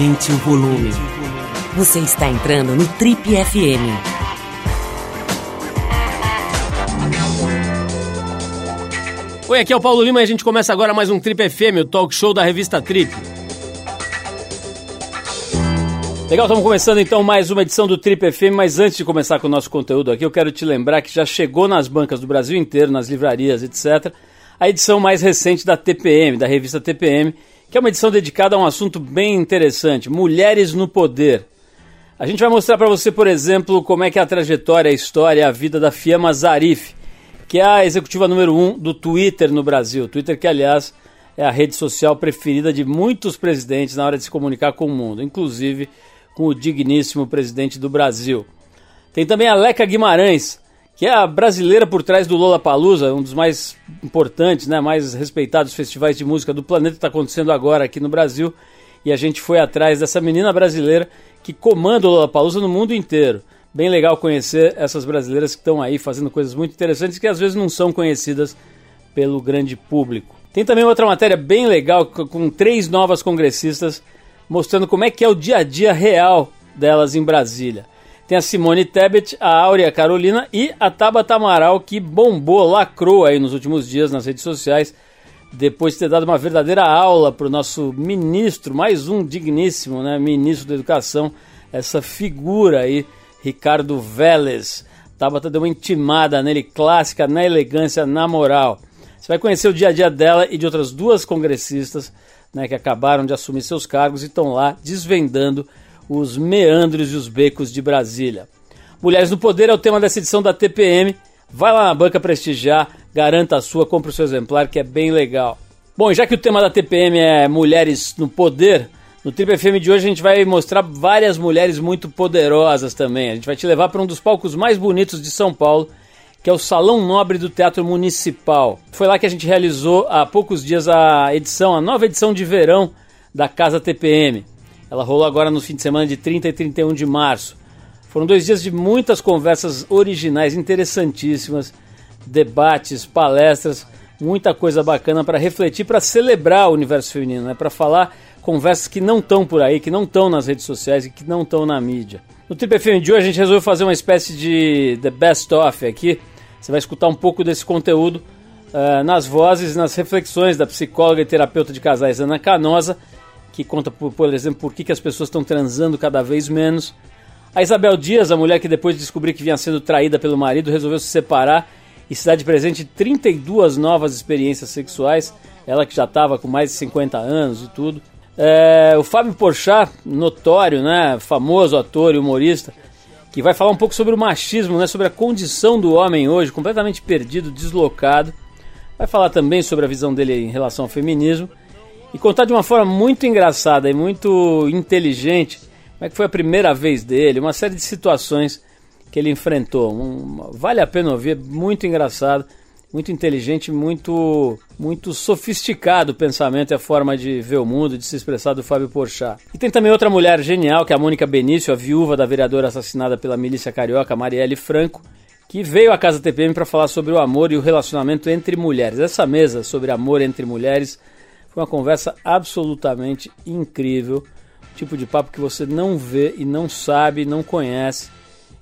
Aumente o volume. Você está entrando no Trip FM. Oi, aqui é o Paulo Lima e a gente começa agora mais um Trip FM, o talk show da revista Trip. Legal, estamos começando então mais uma edição do Trip FM, mas antes de começar com o nosso conteúdo aqui, eu quero te lembrar que já chegou nas bancas do Brasil inteiro, nas livrarias, etc., a edição mais recente da TPM, da revista TPM, que é uma edição dedicada a um assunto bem interessante, mulheres no poder. A gente vai mostrar para você, por exemplo, como é que é a trajetória, a história, a vida da Fiamma Zarif, que é a executiva número um do Twitter no Brasil. Twitter que, aliás, é a rede social preferida de muitos presidentes na hora de se comunicar com o mundo, inclusive com o digníssimo presidente do Brasil. Tem também a Leca Guimarães, que é a brasileira por trás do Lola Palusa, um dos mais importantes, né, mais respeitados festivais de música do planeta, está acontecendo agora aqui no Brasil. E a gente foi atrás dessa menina brasileira que comanda o Lola Palusa no mundo inteiro. Bem legal conhecer essas brasileiras que estão aí fazendo coisas muito interessantes que às vezes não são conhecidas pelo grande público. Tem também outra matéria bem legal com três novas congressistas mostrando como é que é o dia a dia real delas em Brasília. Tem a Simone Tebet, a Áurea Carolina e a Tabata Amaral, que bombou, lacrou aí nos últimos dias nas redes sociais, depois de ter dado uma verdadeira aula para o nosso ministro, mais um digníssimo, né, ministro da Educação, essa figura aí, Ricardo Vélez. Tabata deu uma intimada nele, clássica, na elegância, na moral. Você vai conhecer o dia a dia dela e de outras duas congressistas né, que acabaram de assumir seus cargos e estão lá desvendando os meandros e os becos de Brasília. Mulheres no Poder é o tema dessa edição da TPM. Vai lá na banca prestigiar, garanta a sua, compra o seu exemplar que é bem legal. Bom, já que o tema da TPM é Mulheres no Poder, no Triple FM de hoje a gente vai mostrar várias mulheres muito poderosas também. A gente vai te levar para um dos palcos mais bonitos de São Paulo que é o Salão Nobre do Teatro Municipal. Foi lá que a gente realizou há poucos dias a edição, a nova edição de verão da Casa TPM. Ela rolou agora no fim de semana de 30 e 31 de março. Foram dois dias de muitas conversas originais, interessantíssimas, debates, palestras, muita coisa bacana para refletir, para celebrar o universo feminino, né? para falar conversas que não estão por aí, que não estão nas redes sociais e que não estão na mídia. No Trip FM de hoje a gente resolveu fazer uma espécie de The Best Of aqui, você vai escutar um pouco desse conteúdo uh, nas vozes nas reflexões da psicóloga e terapeuta de casais Ana Canosa, que conta, por, por exemplo, por que, que as pessoas estão transando cada vez menos. A Isabel Dias, a mulher que depois de descobrir que vinha sendo traída pelo marido, resolveu se separar e se dar de presente 32 novas experiências sexuais. Ela que já estava com mais de 50 anos e tudo. É, o Fábio Porchat, notório, né, famoso ator e humorista, que vai falar um pouco sobre o machismo, né, sobre a condição do homem hoje, completamente perdido, deslocado. Vai falar também sobre a visão dele em relação ao feminismo e contar de uma forma muito engraçada e muito inteligente como é que foi a primeira vez dele, uma série de situações que ele enfrentou. Um, vale a pena ouvir, muito engraçado, muito inteligente, muito muito sofisticado o pensamento e a forma de ver o mundo, de se expressar do Fábio Porchat. E tem também outra mulher genial, que é a Mônica Benício, a viúva da vereadora assassinada pela milícia carioca, Marielle Franco, que veio à Casa TPM para falar sobre o amor e o relacionamento entre mulheres. Essa mesa sobre amor entre mulheres foi uma conversa absolutamente incrível, tipo de papo que você não vê e não sabe, não conhece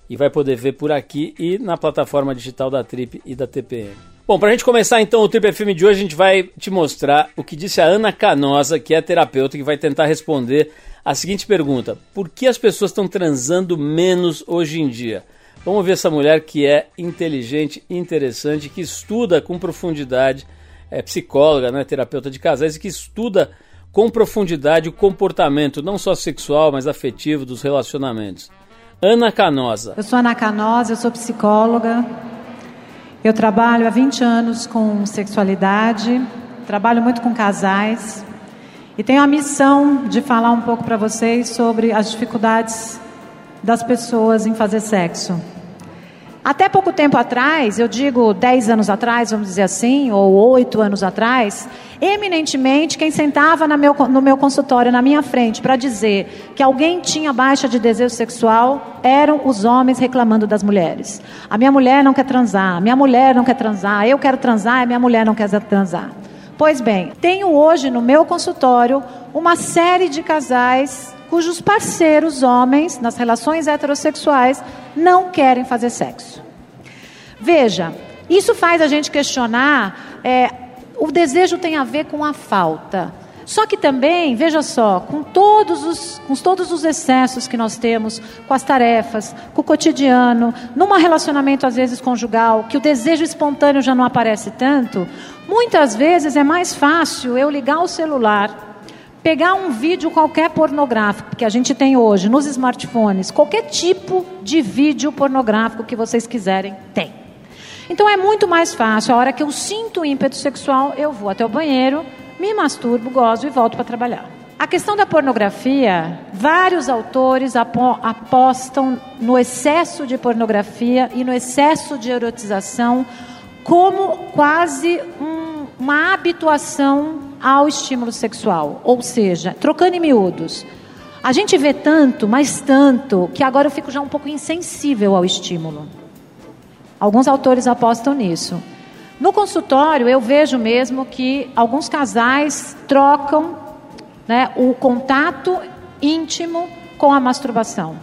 e vai poder ver por aqui e na plataforma digital da Trip e da TPM. Bom, para a gente começar então o Trip FM de hoje, a gente vai te mostrar o que disse a Ana Canosa, que é terapeuta, que vai tentar responder a seguinte pergunta: Por que as pessoas estão transando menos hoje em dia? Vamos ver essa mulher que é inteligente, interessante, que estuda com profundidade, é psicóloga, né, terapeuta de casais e que estuda com profundidade o comportamento, não só sexual, mas afetivo dos relacionamentos. Ana Canosa. Eu sou Ana Canosa, eu sou psicóloga, eu trabalho há 20 anos com sexualidade, trabalho muito com casais e tenho a missão de falar um pouco para vocês sobre as dificuldades das pessoas em fazer sexo. Até pouco tempo atrás, eu digo 10 anos atrás, vamos dizer assim, ou 8 anos atrás, eminentemente quem sentava meu, no meu consultório, na minha frente, para dizer que alguém tinha baixa de desejo sexual, eram os homens reclamando das mulheres. A minha mulher não quer transar, a minha mulher não quer transar, eu quero transar, a minha mulher não quer transar. Pois bem, tenho hoje no meu consultório uma série de casais cujos parceiros, homens, nas relações heterossexuais, não querem fazer sexo. Veja, isso faz a gente questionar: é, o desejo tem a ver com a falta. Só que também, veja só, com todos, os, com todos os excessos que nós temos, com as tarefas, com o cotidiano, num relacionamento às vezes conjugal, que o desejo espontâneo já não aparece tanto, muitas vezes é mais fácil eu ligar o celular, pegar um vídeo qualquer pornográfico que a gente tem hoje nos smartphones, qualquer tipo de vídeo pornográfico que vocês quiserem, tem. Então é muito mais fácil, a hora que eu sinto ímpeto sexual, eu vou até o banheiro, me masturbo, gozo e volto para trabalhar. A questão da pornografia, vários autores apostam no excesso de pornografia e no excesso de erotização como quase um, uma habituação ao estímulo sexual. Ou seja, trocando em miúdos, a gente vê tanto, mas tanto, que agora eu fico já um pouco insensível ao estímulo. Alguns autores apostam nisso. No consultório, eu vejo mesmo que alguns casais trocam né, o contato íntimo com a masturbação.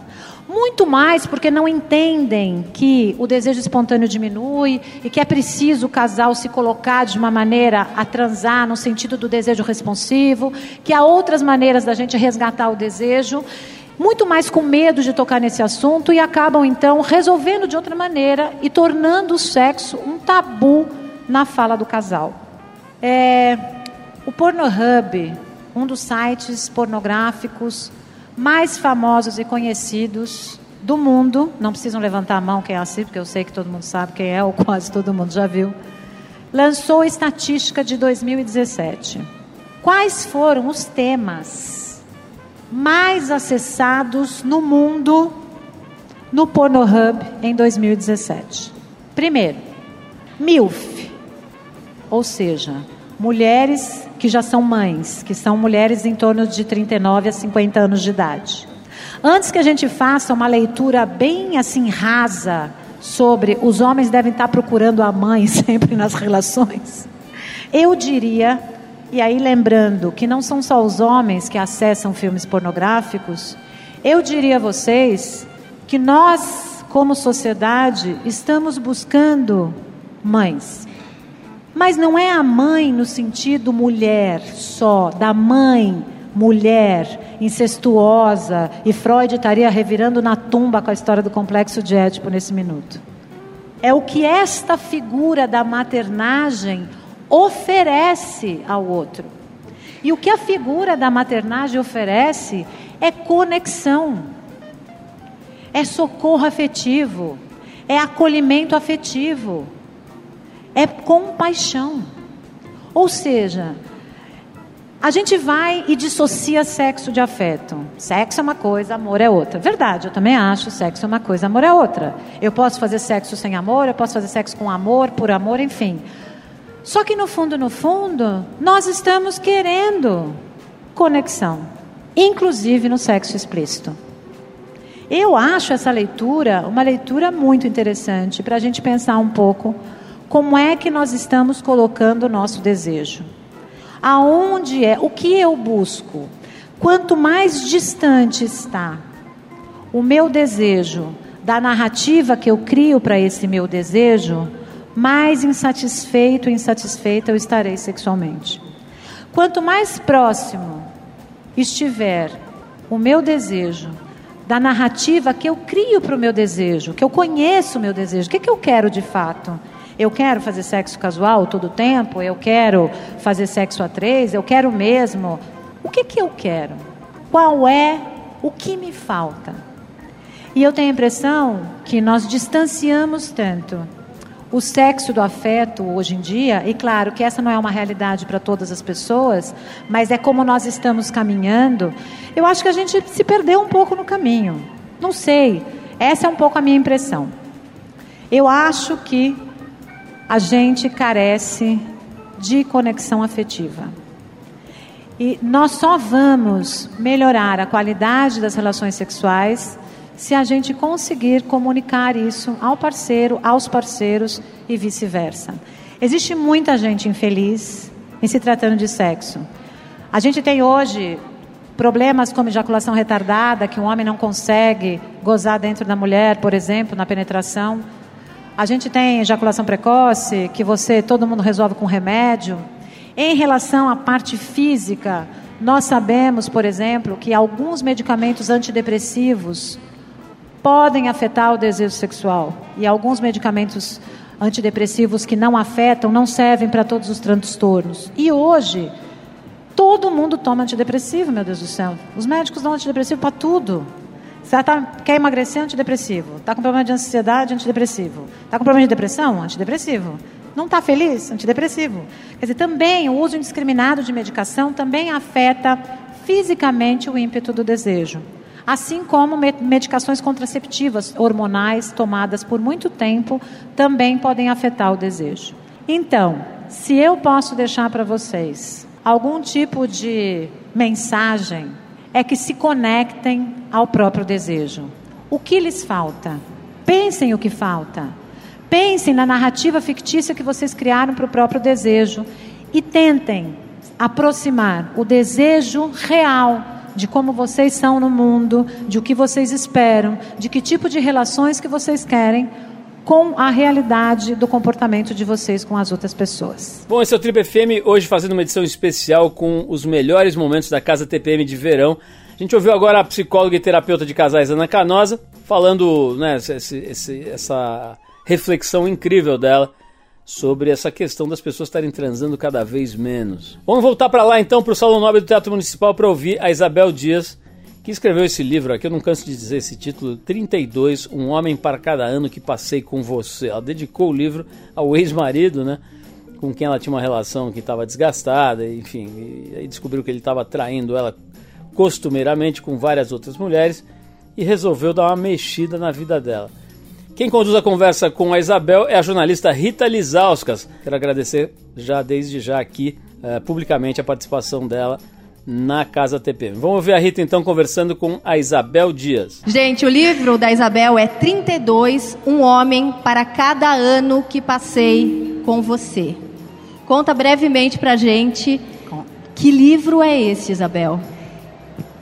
Muito mais porque não entendem que o desejo espontâneo diminui e que é preciso o casal se colocar de uma maneira a transar no sentido do desejo responsivo, que há outras maneiras da gente resgatar o desejo muito mais com medo de tocar nesse assunto e acabam então resolvendo de outra maneira e tornando o sexo um tabu na fala do casal. É, o Pornhub, um dos sites pornográficos mais famosos e conhecidos do mundo, não precisam levantar a mão quem é assim, porque eu sei que todo mundo sabe quem é, ou quase todo mundo já viu, lançou a estatística de 2017. Quais foram os temas mais acessados no mundo no Pornhub em 2017? Primeiro, MILF, ou seja, mulheres que já são mães, que são mulheres em torno de 39 a 50 anos de idade. Antes que a gente faça uma leitura bem assim rasa sobre os homens devem estar procurando a mãe sempre nas relações, eu diria, e aí lembrando que não são só os homens que acessam filmes pornográficos, eu diria a vocês que nós, como sociedade, estamos buscando mães. Mas não é a mãe no sentido mulher só, da mãe mulher incestuosa, e Freud estaria revirando na tumba com a história do complexo de Édipo nesse minuto. É o que esta figura da maternagem oferece ao outro. E o que a figura da maternagem oferece é conexão, é socorro afetivo, é acolhimento afetivo é compaixão. Ou seja, a gente vai e dissocia sexo de afeto. Sexo é uma coisa, amor é outra. Verdade, eu também acho sexo é uma coisa, amor é outra. Eu posso fazer sexo sem amor, eu posso fazer sexo com amor, por amor, enfim. Só que no fundo, no fundo, nós estamos querendo conexão, inclusive no sexo explícito. Eu acho essa leitura uma leitura muito interessante para a gente pensar um pouco como é que nós estamos colocando o nosso desejo? Aonde é? O que eu busco? Quanto mais distante está o meu desejo da narrativa que eu crio para esse meu desejo, mais insatisfeito, insatisfeita eu estarei sexualmente. Quanto mais próximo estiver o meu desejo da narrativa que eu crio para o meu desejo, que eu conheço o meu desejo, o que, que eu quero de fato? Eu quero fazer sexo casual todo o tempo, eu quero fazer sexo a três, eu quero mesmo. O que, que eu quero? Qual é o que me falta? E eu tenho a impressão que nós distanciamos tanto o sexo do afeto hoje em dia, e claro que essa não é uma realidade para todas as pessoas, mas é como nós estamos caminhando. Eu acho que a gente se perdeu um pouco no caminho. Não sei. Essa é um pouco a minha impressão. Eu acho que a gente carece de conexão afetiva. E nós só vamos melhorar a qualidade das relações sexuais se a gente conseguir comunicar isso ao parceiro, aos parceiros e vice-versa. Existe muita gente infeliz em se tratando de sexo. A gente tem hoje problemas como ejaculação retardada, que o homem não consegue gozar dentro da mulher, por exemplo, na penetração. A gente tem ejaculação precoce, que você todo mundo resolve com remédio. Em relação à parte física, nós sabemos, por exemplo, que alguns medicamentos antidepressivos podem afetar o desejo sexual e alguns medicamentos antidepressivos que não afetam não servem para todos os transtornos. E hoje todo mundo toma antidepressivo, meu Deus do céu. Os médicos dão antidepressivo para tudo. Você tá, quer emagrecer, antidepressivo. Está com problema de ansiedade, antidepressivo. Está com problema de depressão, antidepressivo. Não está feliz? Antidepressivo. Quer dizer, também o uso indiscriminado de medicação também afeta fisicamente o ímpeto do desejo. Assim como medicações contraceptivas hormonais tomadas por muito tempo também podem afetar o desejo. Então, se eu posso deixar para vocês algum tipo de mensagem, é que se conectem ao próprio desejo. O que lhes falta? Pensem o que falta. Pensem na narrativa fictícia que vocês criaram para o próprio desejo e tentem aproximar o desejo real de como vocês são no mundo, de o que vocês esperam, de que tipo de relações que vocês querem com a realidade do comportamento de vocês com as outras pessoas. Bom, esse é o Triple FM, hoje fazendo uma edição especial com os melhores momentos da Casa TPM de verão. A gente ouviu agora a psicóloga e terapeuta de casais Ana Canosa falando né, esse, esse, essa reflexão incrível dela sobre essa questão das pessoas estarem transando cada vez menos. Vamos voltar para lá então para o Salão Nobre do Teatro Municipal para ouvir a Isabel Dias, que escreveu esse livro aqui, eu não canso de dizer esse título, 32, Um Homem para Cada Ano que Passei com Você. Ela dedicou o livro ao ex-marido, né? Com quem ela tinha uma relação que estava desgastada, enfim, e aí descobriu que ele estava traindo ela costumeiramente com várias outras mulheres e resolveu dar uma mexida na vida dela. Quem conduz a conversa com a Isabel é a jornalista Rita Lizauskas. Quero agradecer já desde já aqui uh, publicamente a participação dela na Casa TPM. Vamos ver a Rita então conversando com a Isabel Dias. Gente, o livro da Isabel é 32, Um Homem para Cada Ano que Passei com Você. Conta brevemente pra gente que livro é esse, Isabel?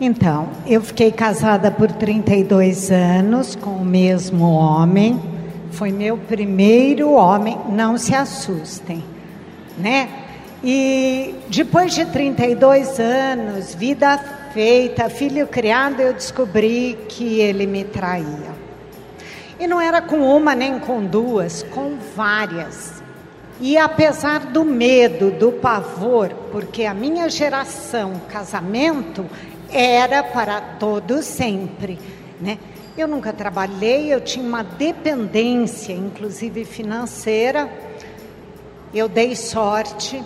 Então, eu fiquei casada por 32 anos com o mesmo homem. Foi meu primeiro homem, não se assustem, né? E depois de 32 anos, vida feita, filho criado, eu descobri que ele me traía. E não era com uma nem com duas, com várias. E apesar do medo, do pavor, porque a minha geração, casamento, era para todo sempre, né? Eu nunca trabalhei, eu tinha uma dependência, inclusive financeira. Eu dei sorte,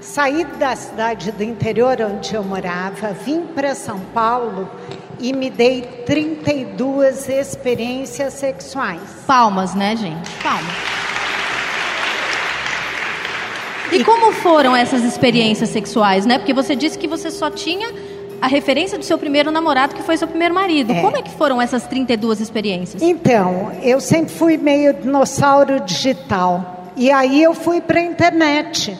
saí da cidade do interior onde eu morava, vim para São Paulo e me dei 32 experiências sexuais. Palmas, né, gente? Palmas. E, e como foram essas experiências sexuais, né? Porque você disse que você só tinha a referência do seu primeiro namorado, que foi seu primeiro marido. É. Como é que foram essas 32 experiências? Então, eu sempre fui meio dinossauro digital. E aí eu fui para a internet.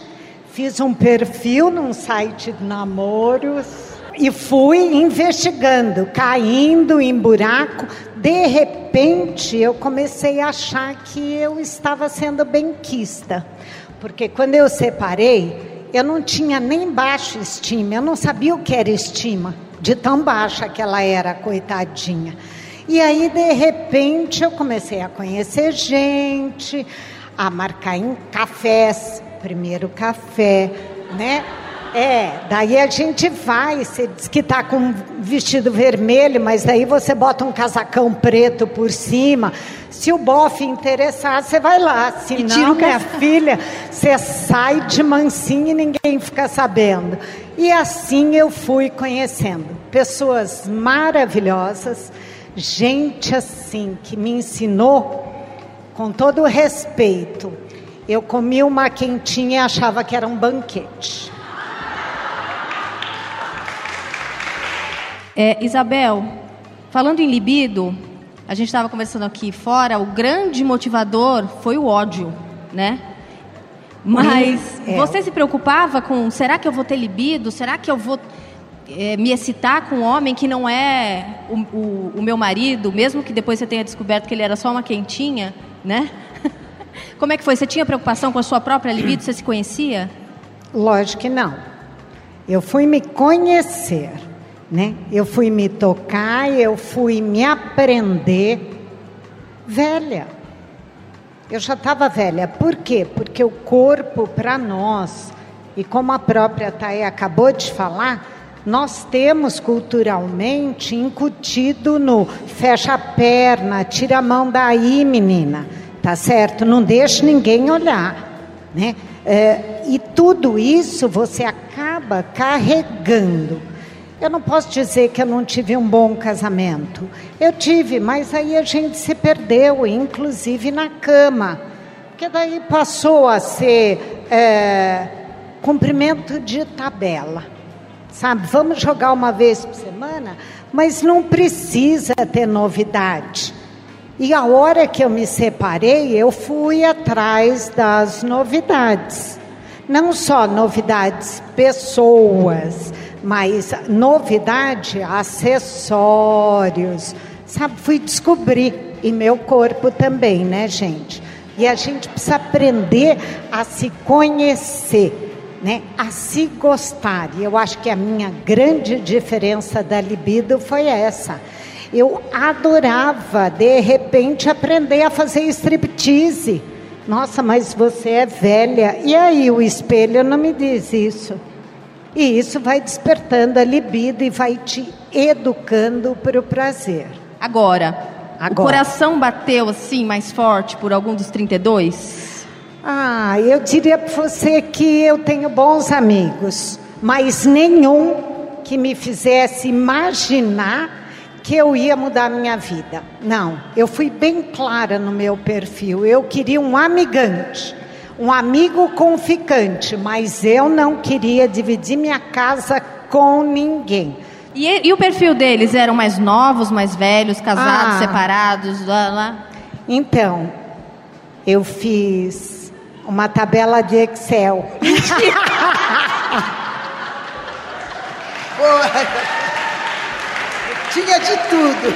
Fiz um perfil num site de namoros e fui investigando, caindo em buraco. De repente, eu comecei a achar que eu estava sendo benquista. Porque quando eu separei, eu não tinha nem baixa estima, eu não sabia o que era estima, de tão baixa que ela era, coitadinha. E aí, de repente, eu comecei a conhecer gente, a marcar em cafés, primeiro café, né? É, daí a gente vai, você diz que está com um vestido vermelho, mas daí você bota um casacão preto por cima. Se o bofe interessar, você vai lá. Se não, minha filha, você sai de mansinho e ninguém fica sabendo. E assim eu fui conhecendo pessoas maravilhosas, gente assim que me ensinou com todo o respeito. Eu comi uma quentinha e achava que era um banquete. É, Isabel, falando em libido, a gente estava conversando aqui fora, o grande motivador foi o ódio, né? Mas é. você se preocupava com, será que eu vou ter libido? Será que eu vou é, me excitar com um homem que não é o, o, o meu marido, mesmo que depois você tenha descoberto que ele era só uma quentinha, né? Como é que foi? Você tinha preocupação com a sua própria libido? Você se conhecia? Lógico que não. Eu fui me conhecer, né? Eu fui me tocar, eu fui me aprender velha. Eu já estava velha. Por quê? Porque o corpo para nós, e como a própria Thay acabou de falar, nós temos culturalmente incutido no fecha a perna, tira a mão daí, menina, tá certo? Não deixe ninguém olhar, né? É, e tudo isso você acaba carregando. Eu não posso dizer que eu não tive um bom casamento. Eu tive, mas aí a gente se perdeu, inclusive na cama. Porque daí passou a ser é, cumprimento de tabela sabe? Vamos jogar uma vez por semana, mas não precisa ter novidade. E a hora que eu me separei, eu fui atrás das novidades. Não só novidades pessoas, mas novidade acessórios. Sabe, fui descobrir e meu corpo também, né, gente? E a gente precisa aprender a se conhecer né, a se gostar. E eu acho que a minha grande diferença da libido foi essa. Eu adorava, de repente, aprender a fazer striptease. Nossa, mas você é velha. E aí, o espelho não me diz isso. E isso vai despertando a libido e vai te educando para o prazer. Agora, Agora, o coração bateu assim mais forte por algum dos 32? Ah, eu diria para você que eu tenho bons amigos, mas nenhum que me fizesse imaginar que eu ia mudar minha vida. Não, eu fui bem clara no meu perfil. Eu queria um amigante, um amigo conficante, mas eu não queria dividir minha casa com ninguém. E, e o perfil deles eram mais novos, mais velhos, casados, ah, separados? Lá, lá? Então, eu fiz uma tabela de Excel. Tinha de tudo.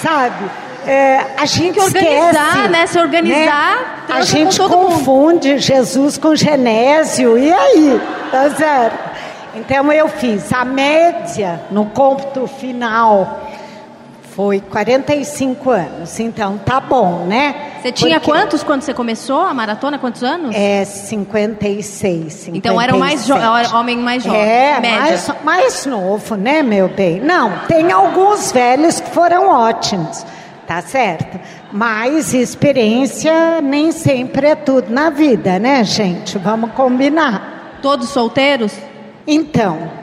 Sabe? É, a gente organizar, esquece, né? Se organizar. Né? A gente confunde mundo. Jesus com Genésio. E aí? Tá certo? Então eu fiz a média no cômputo final foi 45 anos, então tá bom, né? Você tinha Porque... quantos quando você começou a maratona? Quantos anos? É, 56. 56. Então era mais homem mais jovem. É, mais, mais novo, né, meu bem? Não, tem alguns velhos que foram ótimos, tá certo? Mas experiência nem sempre é tudo na vida, né, gente? Vamos combinar. Todos solteiros? Então,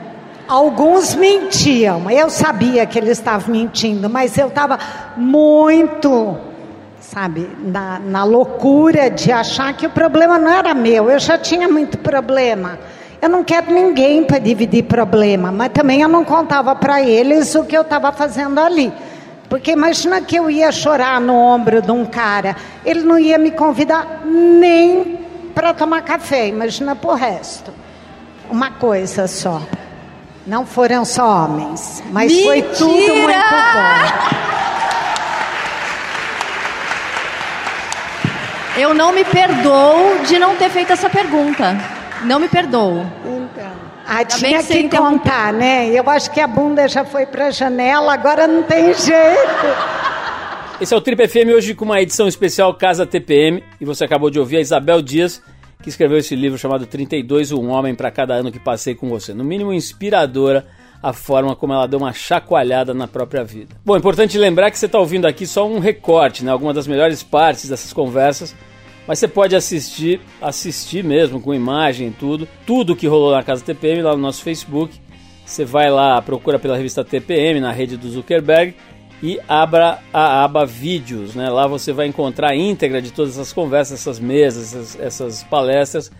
Alguns mentiam. Eu sabia que eles estavam mentindo, mas eu estava muito, sabe, na, na loucura de achar que o problema não era meu. Eu já tinha muito problema. Eu não quero ninguém para dividir problema, mas também eu não contava para eles o que eu estava fazendo ali. Porque imagina que eu ia chorar no ombro de um cara, ele não ia me convidar nem para tomar café, imagina para o resto. Uma coisa só. Não foram só homens, mas Mentira! foi tudo muito bom. Eu não me perdoo de não ter feito essa pergunta. Não me perdoo. Então, ah, tinha que, que contar, né? Eu acho que a bunda já foi para a janela, agora não tem jeito. Esse é o Trip FM hoje com uma edição especial Casa TPM e você acabou de ouvir a Isabel Dias que escreveu esse livro chamado 32, Um Homem para Cada Ano que Passei com Você. No mínimo inspiradora a forma como ela deu uma chacoalhada na própria vida. Bom, importante lembrar que você está ouvindo aqui só um recorte, né? Algumas das melhores partes dessas conversas, mas você pode assistir, assistir mesmo com imagem e tudo, tudo que rolou na Casa TPM lá no nosso Facebook. Você vai lá, procura pela revista TPM na rede do Zuckerberg e abra a aba vídeos, né? Lá você vai encontrar a íntegra de todas essas conversas, essas mesas, essas, essas palestras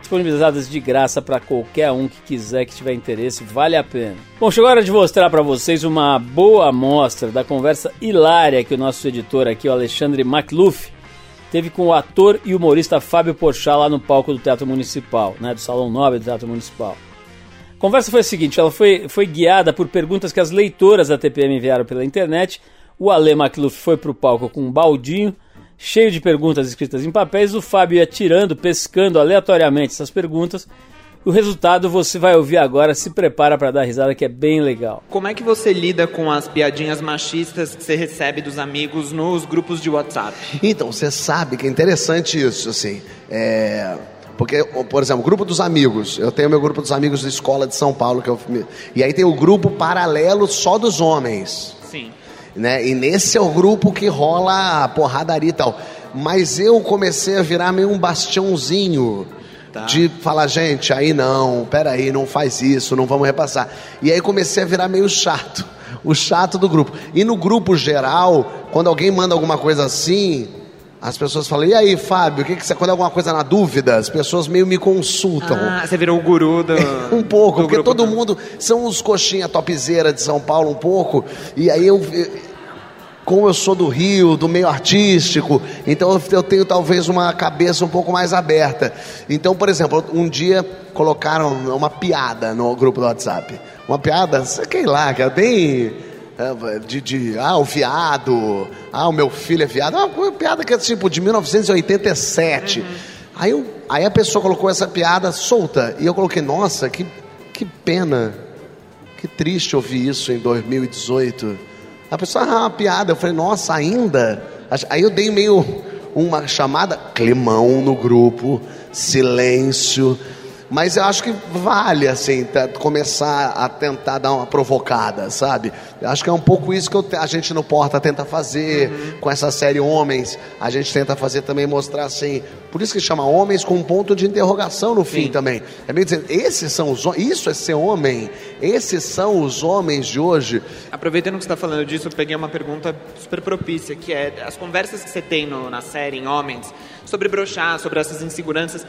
disponibilizadas de graça para qualquer um que quiser, que tiver interesse, vale a pena. Bom, chegou a hora de mostrar para vocês uma boa amostra da conversa hilária que o nosso editor aqui, o Alexandre McLuff, teve com o ator e humorista Fábio Porchat lá no palco do Teatro Municipal, né, do Salão Nobre do Teatro Municipal. A conversa foi a seguinte: ela foi, foi guiada por perguntas que as leitoras da TPM enviaram pela internet. O Ale Macluf foi pro palco com um baldinho cheio de perguntas escritas em papéis. O Fábio ia tirando, pescando aleatoriamente essas perguntas. O resultado você vai ouvir agora. Se prepara para dar risada, que é bem legal. Como é que você lida com as piadinhas machistas que você recebe dos amigos nos grupos de WhatsApp? Então, você sabe que é interessante isso, assim. É... Porque, por exemplo, o grupo dos amigos. Eu tenho meu grupo dos amigos da escola de São Paulo. Que eu... E aí tem o grupo paralelo só dos homens. Sim. Né? E nesse é o grupo que rola a porradaria e tal. Mas eu comecei a virar meio um bastiãozinho. Tá. De falar, gente, aí não, peraí, não faz isso, não vamos repassar. E aí comecei a virar meio chato, o chato do grupo. E no grupo geral, quando alguém manda alguma coisa assim, as pessoas falam, e aí, Fábio, o que, que você. Quando é alguma coisa na dúvida, as pessoas meio me consultam. Ah, você virou o guru do. um pouco, do porque todo mundo. São os coxinha topzeira de São Paulo, um pouco. E aí eu. Como eu sou do Rio, do meio artístico, então eu tenho talvez uma cabeça um pouco mais aberta. Então, por exemplo, um dia colocaram uma piada no grupo do WhatsApp. Uma piada, sei lá, que é bem de, de, ah, o viado, ah, o meu filho é viado, ah, uma piada que é tipo de 1987. Uhum. Aí, eu, aí a pessoa colocou essa piada solta e eu coloquei, nossa, que, que pena, que triste ouvir isso em 2018. A pessoa, ah, uma piada. Eu falei, nossa, ainda? Aí eu dei meio uma chamada, climão no grupo, silêncio. Mas eu acho que vale, assim, começar a tentar dar uma provocada, sabe? Eu acho que é um pouco isso que a gente no Porta tenta fazer uhum. com essa série Homens. A gente tenta fazer também, mostrar assim. Por isso que chama Homens com um ponto de interrogação no fim Sim. também. É meio dizendo, esses são os Isso é ser homem. Esses são os homens de hoje. Aproveitando que você está falando disso, eu peguei uma pergunta super propícia, que é as conversas que você tem no, na série em Homens sobre brochar, sobre essas inseguranças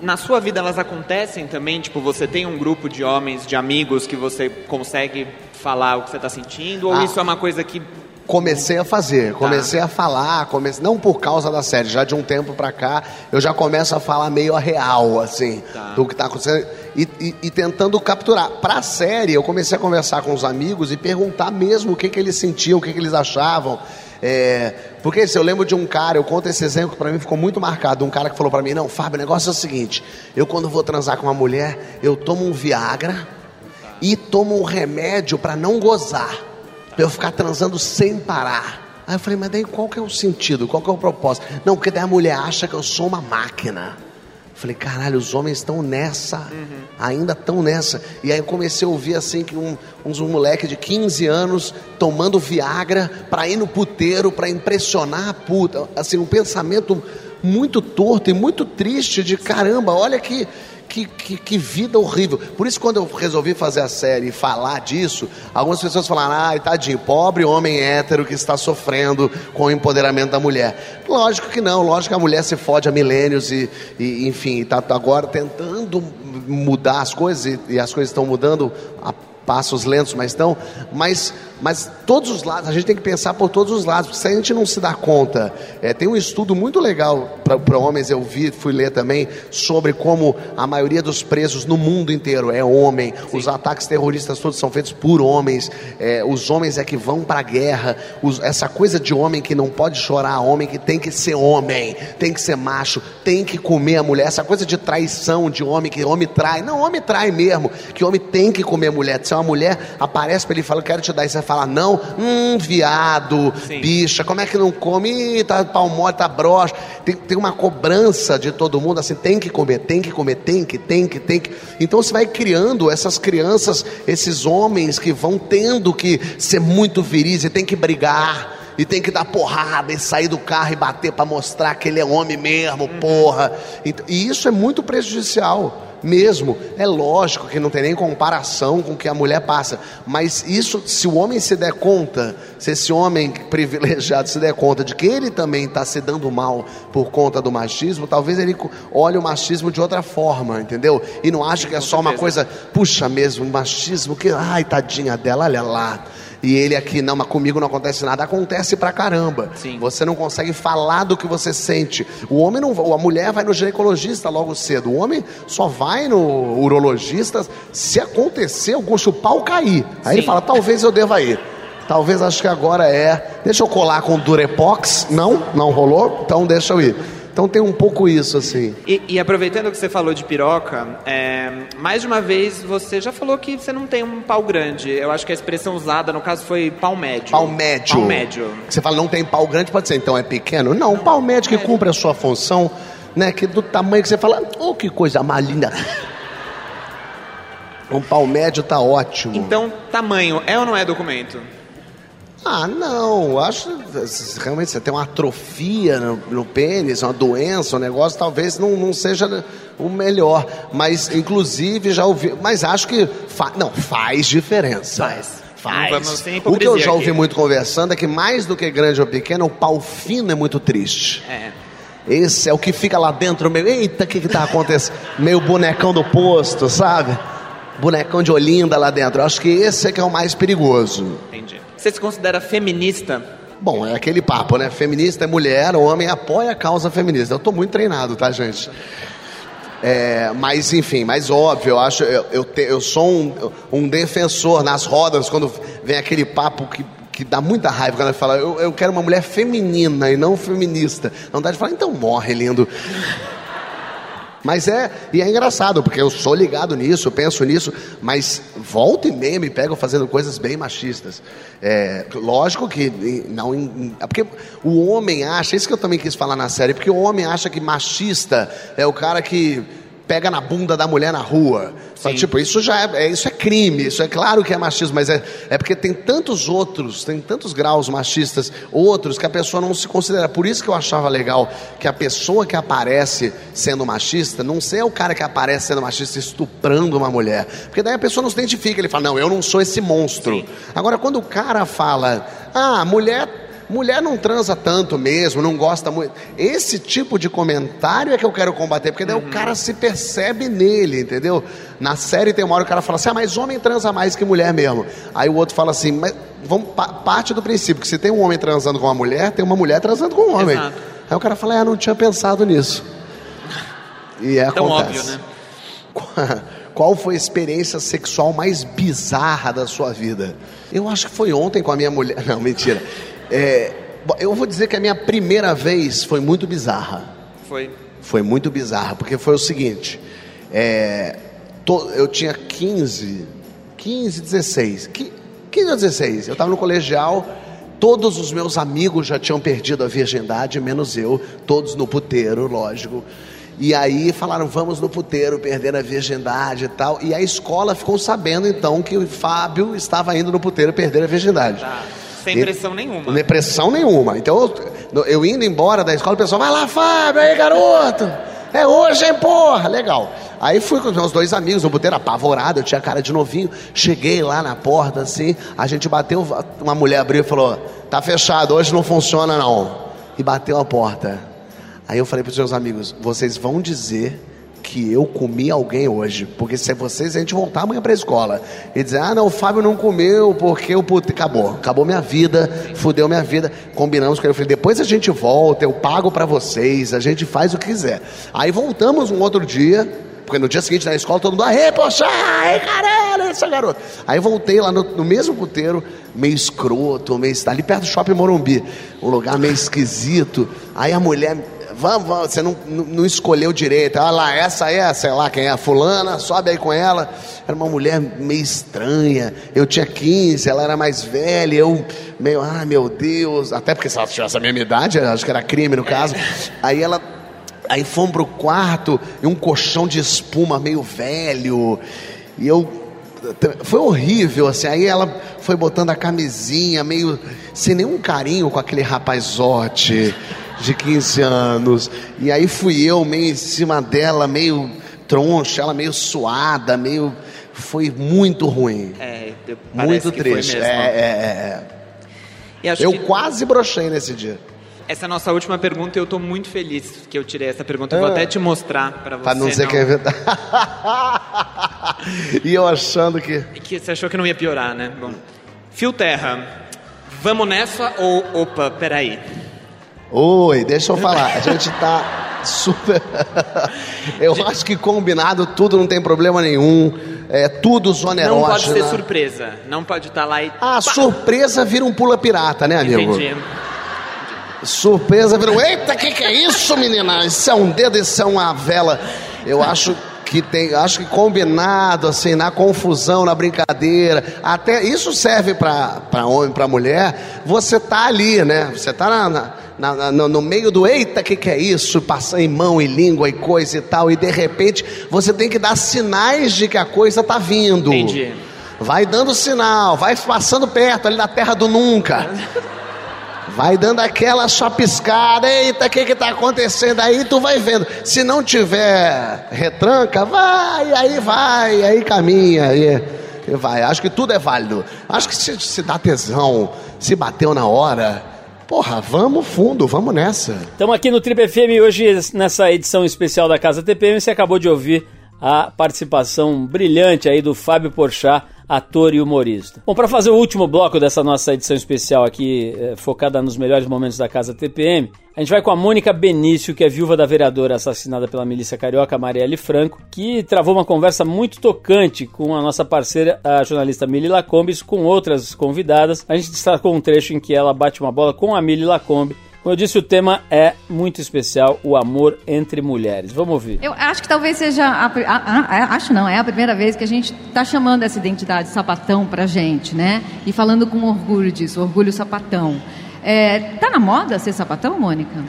na sua vida elas acontecem também? Tipo, você tem um grupo de homens, de amigos que você consegue falar o que você está sentindo? Ou ah, isso é uma coisa que. Comecei a fazer, tá. comecei a falar, comecei, não por causa da série, já de um tempo pra cá, eu já começo a falar meio a real, assim, tá. do que está acontecendo, e, e, e, tentando capturar. Pra série, eu comecei a conversar com os amigos e perguntar mesmo o que, que eles sentiam, o que, que eles achavam. É, porque se eu lembro de um cara, eu conto esse exemplo que para mim ficou muito marcado, um cara que falou para mim, não, Fábio, o negócio é o seguinte, eu quando vou transar com uma mulher, eu tomo um Viagra e tomo um remédio para não gozar, para eu ficar transando sem parar. Aí eu falei, mas daí qual que é o sentido, qual que é o propósito? Não, porque daí a mulher acha que eu sou uma máquina. Falei, caralho, os homens estão nessa, uhum. ainda estão nessa. E aí eu comecei a ouvir assim que um, uns um moleque de 15 anos tomando Viagra para ir no puteiro, para impressionar a puta. Assim, um pensamento muito torto e muito triste de caramba, olha que que, que, que, vida horrível. Por isso, quando eu resolvi fazer a série e falar disso, algumas pessoas falaram: ai, tadinho, pobre homem hétero que está sofrendo com o empoderamento da mulher. Lógico que não, lógico que a mulher se fode há milênios e, e enfim, está agora tentando mudar as coisas e, e as coisas estão mudando a passos lentos, mas estão. Mas, mas todos os lados, a gente tem que pensar por todos os lados, porque se a gente não se dá conta, é, tem um estudo muito legal para homens, eu vi, fui ler também, sobre como a maioria dos presos no mundo inteiro é homem, Sim. os ataques terroristas todos são feitos por homens, é, os homens é que vão para a guerra, os, essa coisa de homem que não pode chorar, homem que tem que ser homem, tem que ser macho, tem que comer a mulher, essa coisa de traição de homem, que homem trai, não, homem trai mesmo, que homem tem que comer a mulher, se é uma mulher aparece para ele e fala, quero te dar, e você fala, não, hum, viado, Sim. bicha, como é que não come? Ih, tá pau mole, tá broxa. Tem, tem uma cobrança de todo mundo, assim, tem que comer, tem que comer, tem que, tem que, tem que. Então você vai criando essas crianças, esses homens que vão tendo que ser muito viris e tem que brigar e tem que dar porrada e sair do carro e bater para mostrar que ele é homem mesmo, uhum. porra. E isso é muito prejudicial mesmo. É lógico que não tem nem comparação com o que a mulher passa, mas isso, se o homem se der conta, se esse homem privilegiado se der conta de que ele também está se dando mal por conta do machismo, talvez ele olhe o machismo de outra forma, entendeu? E não ache que é só uma coisa, puxa mesmo, machismo, que, ai, tadinha dela, olha lá E ele aqui, não, mas comigo não acontece nada. Acontece pra caramba. Sim. Você não consegue falar do que você sente. O homem não, a mulher vai no ginecologista logo cedo. O homem só vai no urologista se acontecer algum chupar ou cair. Aí ele Sim. fala, talvez eu deva ir. Talvez acho que agora é. Deixa eu colar com Durepox. Não, não rolou. Então deixa eu ir. Então tem um pouco isso assim. E, e aproveitando que você falou de piroca, é, mais de uma vez você já falou que você não tem um pau grande. Eu acho que a expressão usada no caso foi pau médio. Pau médio. Pau médio. Você fala, não tem pau grande, pode ser, então é pequeno? Não, um pau médio que cumpre a sua função, né? Que do tamanho que você fala, oh, que coisa mais linda. Um pau médio tá ótimo. Então, tamanho é ou não é documento? Ah, não, acho realmente você tem uma atrofia no, no pênis, uma doença, um negócio, talvez não, não seja o melhor. Mas, inclusive, já ouvi. Mas acho que. Fa, não, faz diferença. Faz. Faz. Vamos o que eu já ouvi aqui. muito conversando é que mais do que grande ou pequeno, o pau fino é muito triste. É. Esse é o que fica lá dentro, meio, eita, o que que tá acontecendo? meio bonecão do posto, sabe? Bonecão de Olinda lá dentro. Eu acho que esse é que é o mais perigoso. Entendi. Você se considera feminista? Bom, é aquele papo, né? Feminista é mulher, homem apoia a causa feminista. Eu tô muito treinado, tá, gente? É, mas, enfim, mais óbvio, eu acho, eu, eu, te- eu sou um, um defensor nas rodas, quando vem aquele papo que, que dá muita raiva quando fala, eu, eu quero uma mulher feminina e não feminista. Dá vontade de falar, então morre, lindo. Mas é, e é engraçado, porque eu sou ligado nisso, penso nisso, mas volta e meia me pegam fazendo coisas bem machistas. É, lógico que não. é Porque o homem acha, isso que eu também quis falar na série, porque o homem acha que machista é o cara que pega na bunda da mulher na rua. Tipo, isso já é, é- isso é crime, isso é claro que é machismo, mas é, é porque tem tantos outros, tem tantos graus machistas, outros que a pessoa não se considera. Por isso que eu achava legal que a pessoa que aparece sendo machista, não ser o cara que aparece sendo machista estuprando uma mulher. Porque daí a pessoa não se identifica, ele fala, não, eu não sou esse monstro. Agora, quando o cara fala, ah, mulher Mulher não transa tanto mesmo, não gosta muito. Esse tipo de comentário é que eu quero combater, porque daí o cara se percebe nele, entendeu? Na série tem uma hora que o cara fala assim: ah, mas homem transa mais que mulher mesmo. Aí o outro fala assim: mas vamos pa- parte do princípio que se tem um homem transando com uma mulher, tem uma mulher transando com um homem. Exato. Aí o cara fala: ah, não tinha pensado nisso. E é Tão acontece. óbvio, né? Qual foi a experiência sexual mais bizarra da sua vida? Eu acho que foi ontem com a minha mulher. Não, mentira. É, eu vou dizer que a minha primeira vez foi muito bizarra. Foi. Foi muito bizarra, porque foi o seguinte: é, to- eu tinha 15, 15, 16, qui- 15 ou 16, eu estava no colegial, todos os meus amigos já tinham perdido a virgindade, menos eu, todos no puteiro, lógico. E aí falaram, vamos no puteiro perder a virgindade e tal. E a escola ficou sabendo então que o Fábio estava indo no puteiro perder a virgindade. Tá. Sem pressão nenhuma. Nem pressão nenhuma. Então, eu, eu indo embora da escola, o pessoal, vai lá, Fábio, aí, garoto. É hoje, hein, porra? Legal. Aí fui com os meus dois amigos, no puteiro apavorado, eu tinha cara de novinho. Cheguei lá na porta, assim, a gente bateu, uma mulher abriu e falou, tá fechado, hoje não funciona não. E bateu a porta. Aí eu falei para os meus amigos, vocês vão dizer que eu comi alguém hoje, porque se é vocês, a gente voltar amanhã para a escola e dizer, ah, não, o Fábio não comeu porque o puto acabou, acabou minha vida, fudeu minha vida. Combinamos com ele, eu falei, depois a gente volta, eu pago para vocês, a gente faz o que quiser. Aí voltamos um outro dia, porque no dia seguinte na escola todo mundo, aê, poxa, ai, caralho, essa garota. Aí voltei lá no, no mesmo puteiro, meio escroto, meio ali perto do shopping Morumbi, um lugar meio esquisito. Aí a mulher Vamos, vamos, você não, não escolheu direito. Olha lá, essa é, sei lá quem é, fulana, sobe aí com ela. Era uma mulher meio estranha. Eu tinha 15, ela era mais velha. Eu meio, ah, meu Deus. Até porque se ela tivesse a mesma idade, acho que era crime no caso. Aí ela. Aí fomos pro quarto e um colchão de espuma meio velho. E eu foi horrível, assim. Aí ela foi botando a camisinha, meio sem nenhum carinho com aquele rapazote de 15 anos. E aí fui eu meio em cima dela, meio troncha, ela meio suada, meio. Foi muito ruim. É, muito triste. mesmo. É, é, é. Eu que quase brochei nesse dia. essa é a nossa última pergunta e eu tô muito feliz que eu tirei essa pergunta. Eu vou Ah. até te mostrar para você. Pra não dizer que é verdade. e eu achando que. Que você achou que não ia piorar, né? Bom, Fio Terra, vamos nessa ou opa, peraí? Oi, deixa eu falar. A gente tá super. eu acho que combinado tudo não tem problema nenhum. É tudo zona Não pode ser surpresa. Não pode estar lá e. Ah, surpresa vira um pula pirata, né, amigo? Entendi. Surpresa vira um. Eita, que que é isso, menina? Isso é um dedo, isso é uma vela. Eu acho que tem, acho que combinado assim, na confusão, na brincadeira, até isso serve para homem, para mulher. Você tá ali, né? Você tá na, na- na- na- no meio do eita, que que é isso? Passar em mão e língua e coisa e tal, e de repente você tem que dar sinais de que a coisa tá vindo. Entendi. Vai dando sinal, vai passando perto ali na terra do nunca. Vai dando aquela chapiscada, eita, o que que tá acontecendo? Aí tu vai vendo. Se não tiver retranca, vai, aí vai, aí caminha, aí e vai. Acho que tudo é válido. Acho que se, se dá tesão, se bateu na hora, porra, vamos fundo, vamos nessa. Estamos aqui no Trip FM hoje nessa edição especial da Casa TPM. Você acabou de ouvir a participação brilhante aí do Fábio Porchat, ator e humorista. Bom, para fazer o último bloco dessa nossa edição especial aqui, eh, focada nos melhores momentos da Casa TPM, a gente vai com a Mônica Benício, que é viúva da vereadora assassinada pela milícia carioca Marielle Franco, que travou uma conversa muito tocante com a nossa parceira, a jornalista Mili Lacombes, com outras convidadas. A gente destacou um trecho em que ela bate uma bola com a Mili Lacombe, como eu disse, o tema é muito especial, o amor entre mulheres. Vamos ouvir. Eu acho que talvez seja. A, a- a- a- acho não, é a primeira vez que a gente está chamando essa identidade sapatão pra gente, né? E falando com orgulho disso, orgulho sapatão. É, tá na moda ser sapatão, Mônica?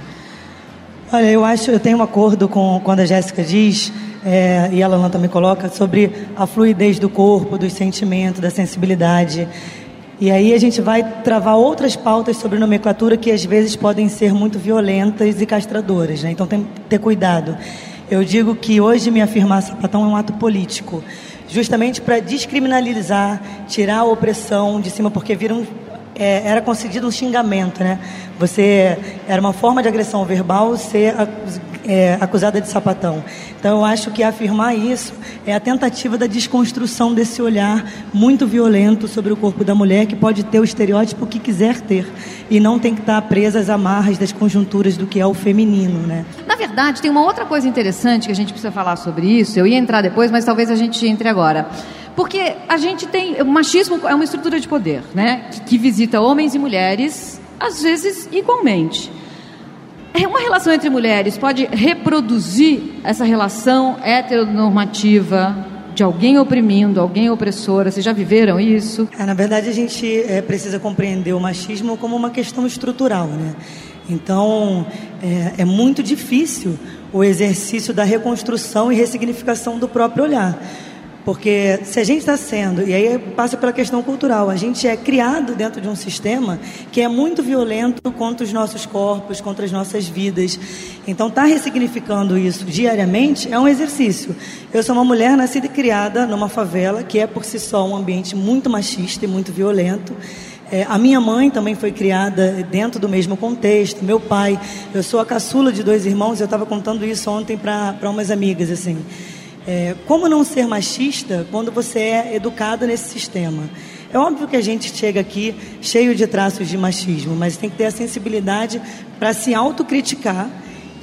Olha, eu acho, eu tenho um acordo com quando a Jéssica diz, é, e a Lana também coloca, sobre a fluidez do corpo, dos sentimentos, da sensibilidade. E aí a gente vai travar outras pautas sobre nomenclatura que às vezes podem ser muito violentas e castradoras, né? Então tem que ter cuidado. Eu digo que hoje me afirmar sapatão é um ato político, justamente para descriminalizar, tirar a opressão de cima, porque viram é, era concedido um xingamento, né? Você era uma forma de agressão verbal ser é, acusada de sapatão. Então eu acho que afirmar isso é a tentativa da desconstrução desse olhar muito violento sobre o corpo da mulher que pode ter o estereótipo que quiser ter e não tem que estar presa às amarras das conjunturas do que é o feminino, né? Na verdade, tem uma outra coisa interessante que a gente precisa falar sobre isso. Eu ia entrar depois, mas talvez a gente entre agora. Porque a gente tem. O machismo é uma estrutura de poder, né? Que, que visita homens e mulheres, às vezes igualmente. É Uma relação entre mulheres pode reproduzir essa relação heteronormativa de alguém oprimindo, alguém opressora. Vocês já viveram isso? É, na verdade, a gente é, precisa compreender o machismo como uma questão estrutural, né? Então, é, é muito difícil o exercício da reconstrução e ressignificação do próprio olhar. Porque se a gente está sendo, e aí passa pela questão cultural, a gente é criado dentro de um sistema que é muito violento contra os nossos corpos, contra as nossas vidas. Então, estar ressignificando isso diariamente é um exercício. Eu sou uma mulher nascida e criada numa favela que é por si só um ambiente muito machista e muito violento. É, a minha mãe também foi criada dentro do mesmo contexto, meu pai. Eu sou a caçula de dois irmãos, eu estava contando isso ontem para umas amigas, assim. É, como não ser machista quando você é educado nesse sistema? É óbvio que a gente chega aqui cheio de traços de machismo, mas tem que ter a sensibilidade para se autocriticar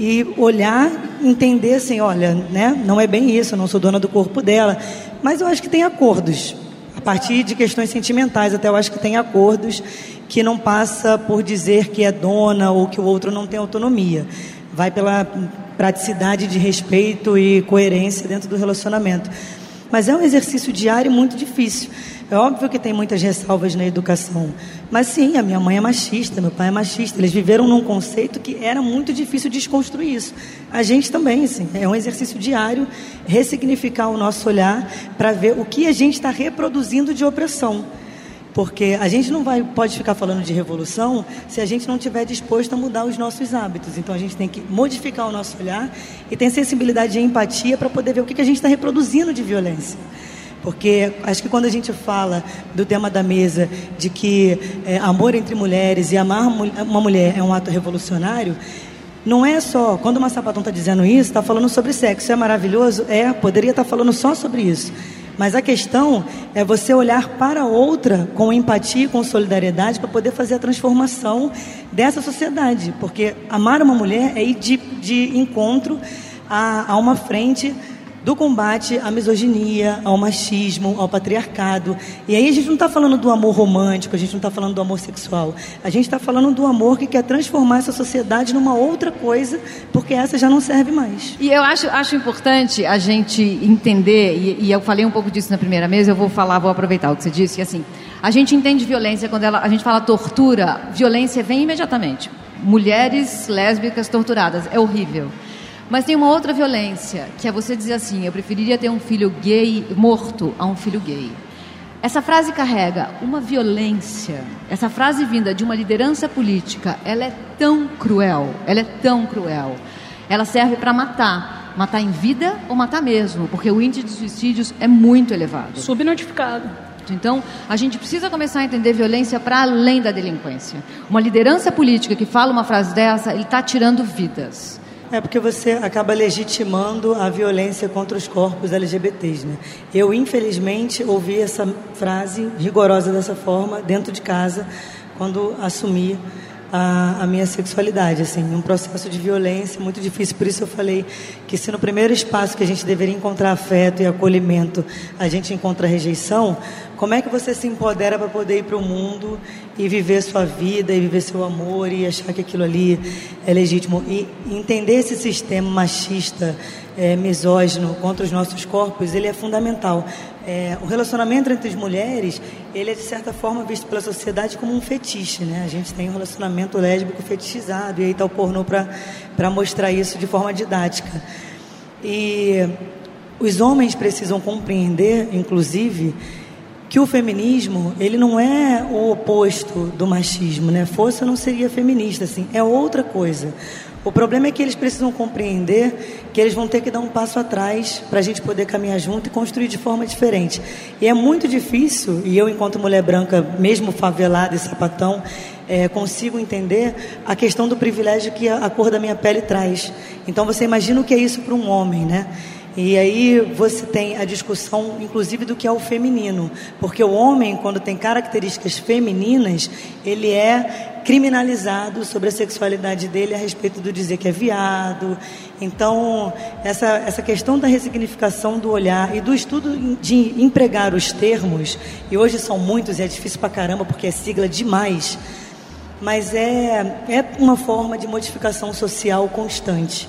e olhar, entender assim, olha, né, não é bem isso, eu não sou dona do corpo dela, mas eu acho que tem acordos. A partir de questões sentimentais, até eu acho que tem acordos que não passa por dizer que é dona ou que o outro não tem autonomia. Vai pela praticidade de respeito e coerência dentro do relacionamento. Mas é um exercício diário muito difícil. É óbvio que tem muitas ressalvas na educação. Mas sim, a minha mãe é machista, meu pai é machista. Eles viveram num conceito que era muito difícil desconstruir isso. A gente também, assim, é um exercício diário ressignificar o nosso olhar para ver o que a gente está reproduzindo de opressão. Porque a gente não vai, pode ficar falando de revolução se a gente não estiver disposto a mudar os nossos hábitos. Então a gente tem que modificar o nosso olhar e ter sensibilidade e empatia para poder ver o que que a gente está reproduzindo de violência. Porque acho que quando a gente fala do tema da mesa de que é, amor entre mulheres e amar uma mulher é um ato revolucionário, não é só, quando uma sapatão está dizendo isso, está falando sobre sexo. É maravilhoso? É, poderia estar falando só sobre isso. Mas a questão é você olhar para outra com empatia e com solidariedade para poder fazer a transformação dessa sociedade. Porque amar uma mulher é ir de, de encontro a, a uma frente do combate à misoginia, ao machismo, ao patriarcado. E aí a gente não está falando do amor romântico, a gente não está falando do amor sexual. A gente está falando do amor que quer transformar essa sociedade numa outra coisa, porque essa já não serve mais. E eu acho, acho importante a gente entender, e, e eu falei um pouco disso na primeira mesa, eu vou falar, vou aproveitar o que você disse, que assim, a gente entende violência quando ela, a gente fala tortura, violência vem imediatamente. Mulheres lésbicas torturadas, é horrível. Mas tem uma outra violência, que é você dizer assim: eu preferiria ter um filho gay morto a um filho gay. Essa frase carrega uma violência. Essa frase vinda de uma liderança política, ela é tão cruel, ela é tão cruel. Ela serve para matar, matar em vida ou matar mesmo, porque o índice de suicídios é muito elevado. Subnotificado. Então, a gente precisa começar a entender violência para além da delinquência. Uma liderança política que fala uma frase dessa, ele está tirando vidas. É porque você acaba legitimando a violência contra os corpos LGBTs, né? Eu, infelizmente, ouvi essa frase rigorosa dessa forma dentro de casa quando assumi a, a, minha sexualidade, assim, um processo de violência muito difícil. Por isso eu falei que se no primeiro espaço que a gente deveria encontrar afeto e acolhimento, a gente encontra rejeição, como é que você se empodera para poder ir para o mundo e viver sua vida, e viver seu amor, e achar que aquilo ali é legítimo? E entender esse sistema machista, é, misógino contra os nossos corpos, ele é fundamental. É, o relacionamento entre as mulheres, ele é de certa forma visto pela sociedade como um fetiche, né? A gente tem um relacionamento lésbico fetichizado, e aí está o pornô para mostrar isso de forma didática. E os homens precisam compreender, inclusive, que o feminismo ele não é o oposto do machismo, né? Força não seria feminista, assim, é outra coisa. O problema é que eles precisam compreender que eles vão ter que dar um passo atrás para a gente poder caminhar junto e construir de forma diferente. E é muito difícil, e eu, enquanto mulher branca, mesmo favelada e sapatão, é, consigo entender a questão do privilégio que a, a cor da minha pele traz. Então você imagina o que é isso para um homem, né? E aí você tem a discussão, inclusive, do que é o feminino. Porque o homem, quando tem características femininas, ele é criminalizado sobre a sexualidade dele a respeito do dizer que é viado. Então, essa, essa questão da ressignificação do olhar e do estudo de empregar os termos, e hoje são muitos e é difícil pra caramba porque é sigla demais, mas é, é uma forma de modificação social constante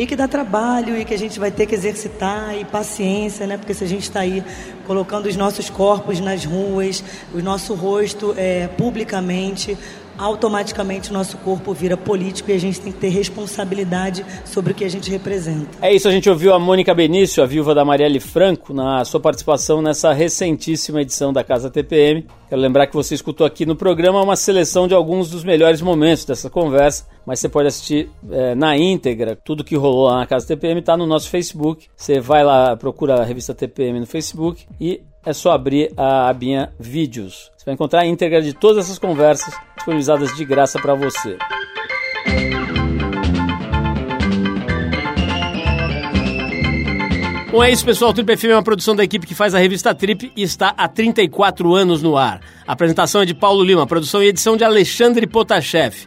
e que dá trabalho e que a gente vai ter que exercitar e paciência, né? Porque se a gente está aí colocando os nossos corpos nas ruas, o nosso rosto é, publicamente, automaticamente o nosso corpo vira político e a gente tem que ter responsabilidade sobre o que a gente representa. É isso, a gente ouviu a Mônica Benício, a viúva da Marielle Franco, na sua participação nessa recentíssima edição da Casa TPM. Quero lembrar que você escutou aqui no programa uma seleção de alguns dos melhores momentos dessa conversa, mas você pode assistir é, na íntegra. Tudo que rolou lá na Casa TPM está no nosso Facebook. Você vai lá, procura a revista TPM no Facebook e é só abrir a abinha Vídeos. Você vai encontrar a íntegra de todas essas conversas disponibilizadas de graça para você. Bom, é isso, pessoal. O Trip FM é uma produção da equipe que faz a revista Trip e está há 34 anos no ar. A apresentação é de Paulo Lima, produção e edição de Alexandre Potashev.